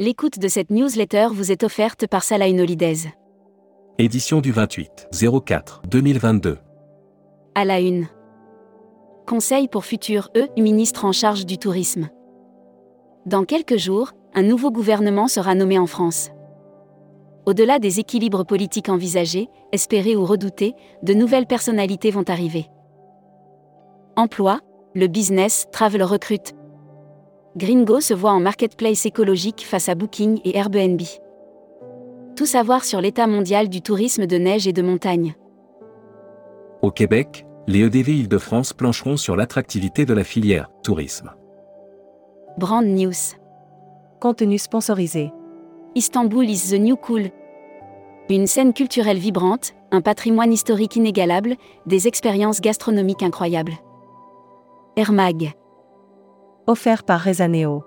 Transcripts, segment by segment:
L'écoute de cette newsletter vous est offerte par Salah Holidays. Édition du 28 04 2022. À la une. Conseil pour futur E, ministre en charge du tourisme. Dans quelques jours, un nouveau gouvernement sera nommé en France. Au-delà des équilibres politiques envisagés, espérés ou redoutés, de nouvelles personnalités vont arriver. Emploi, le business, travel recrute. Gringo se voit en marketplace écologique face à Booking et Airbnb. Tout savoir sur l'état mondial du tourisme de neige et de montagne. Au Québec, les EDV Île-de-France plancheront sur l'attractivité de la filière tourisme. Brand News. Contenu sponsorisé. Istanbul is the new cool. Une scène culturelle vibrante, un patrimoine historique inégalable, des expériences gastronomiques incroyables. Air Mag. Offert par Rezaneo.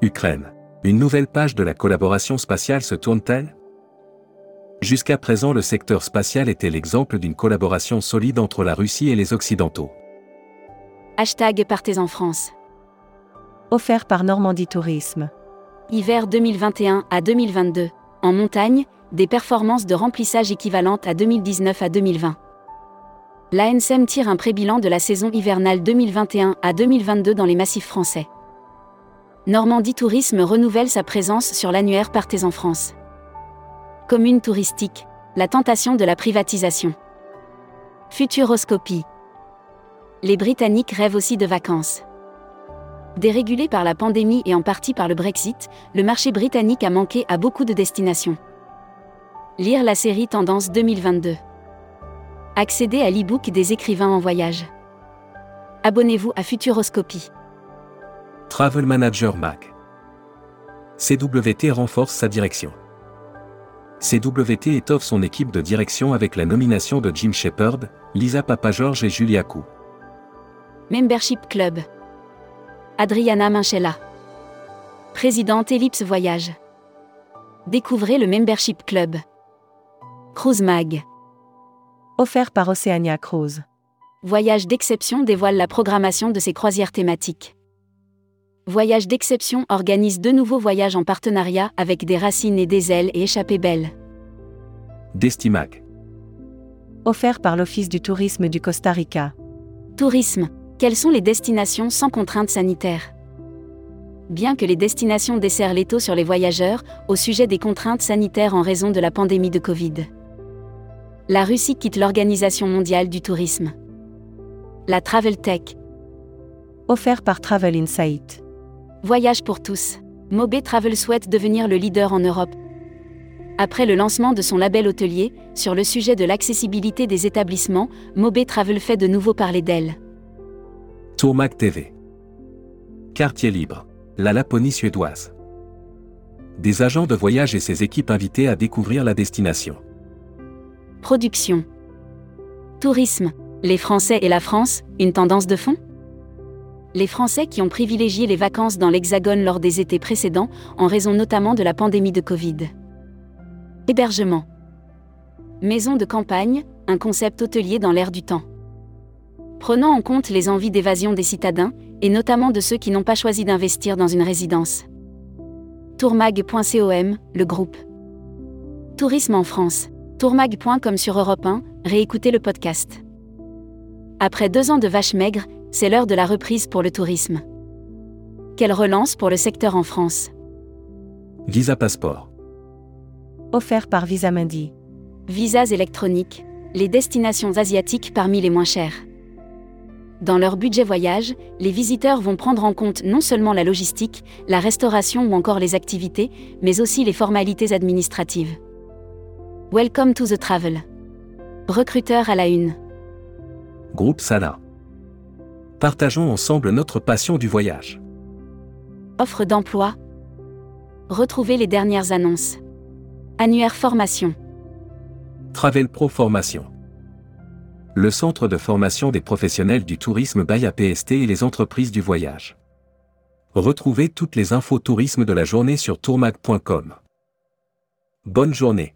Ukraine. Une nouvelle page de la collaboration spatiale se tourne-t-elle? Jusqu'à présent, le secteur spatial était l'exemple d'une collaboration solide entre la Russie et les Occidentaux. Hashtag Partez en France. Offert par Normandie Tourisme. Hiver 2021 à 2022. En montagne, des performances de remplissage équivalentes à 2019 à 2020. L'ANSM tire un pré-bilan de la saison hivernale 2021 à 2022 dans les massifs français. Normandie Tourisme renouvelle sa présence sur l'annuaire Partez en France. Commune touristique, la tentation de la privatisation. Futuroscopie. Les Britanniques rêvent aussi de vacances. Dérégulé par la pandémie et en partie par le Brexit, le marché britannique a manqué à beaucoup de destinations. Lire la série Tendance 2022. Accéder à l'e-book des écrivains en voyage. Abonnez-vous à Futuroscopie. Travel Manager Mac. CWT renforce sa direction. CWT étoffe son équipe de direction avec la nomination de Jim Shepard, Lisa Papajorge et Julia Kou. Membership Club. Adriana Minchella. Présidente Ellipse Voyage. Découvrez le Membership Club. Cruise Mag. Offert par Oceania Cruise. Voyage d'exception dévoile la programmation de ses croisières thématiques. Voyage d'exception organise deux nouveaux voyages en partenariat avec des racines et des ailes et échappées belles. Destimac. Offert par l'Office du tourisme du Costa Rica. Tourisme. Quelles sont les destinations sans contraintes sanitaires? Bien que les destinations desserrent l'étau sur les voyageurs, au sujet des contraintes sanitaires en raison de la pandémie de Covid. La Russie quitte l'Organisation mondiale du tourisme. La Travel Tech. Offert par Travel Insight. Voyage pour tous. Mobé Travel souhaite devenir le leader en Europe. Après le lancement de son label hôtelier, sur le sujet de l'accessibilité des établissements, Mobé Travel fait de nouveau parler d'elle. Tourmac TV. Quartier libre. La Laponie suédoise. Des agents de voyage et ses équipes invités à découvrir la destination. Production. Tourisme. Les Français et la France, une tendance de fond? Les Français qui ont privilégié les vacances dans l'Hexagone lors des étés précédents, en raison notamment de la pandémie de Covid. Hébergement. Maison de campagne, un concept hôtelier dans l'air du temps. Prenant en compte les envies d'évasion des citadins, et notamment de ceux qui n'ont pas choisi d'investir dans une résidence. Tourmag.com, le groupe. Tourisme en France. Tourmag.com sur Europe 1, réécoutez le podcast. Après deux ans de vaches maigres, c'est l'heure de la reprise pour le tourisme. Quelle relance pour le secteur en France Visa Passeport. Offert par Visa Mundi. Visas électroniques, les destinations asiatiques parmi les moins chères. Dans leur budget voyage, les visiteurs vont prendre en compte non seulement la logistique, la restauration ou encore les activités, mais aussi les formalités administratives. Welcome to the travel. Recruteur à la une. Groupe Sala. Partageons ensemble notre passion du voyage. Offre d'emploi. Retrouvez les dernières annonces. Annuaire formation. Travel Pro Formation. Le centre de formation des professionnels du tourisme Baye PST et les entreprises du voyage. Retrouvez toutes les infos tourisme de la journée sur tourmag.com. Bonne journée.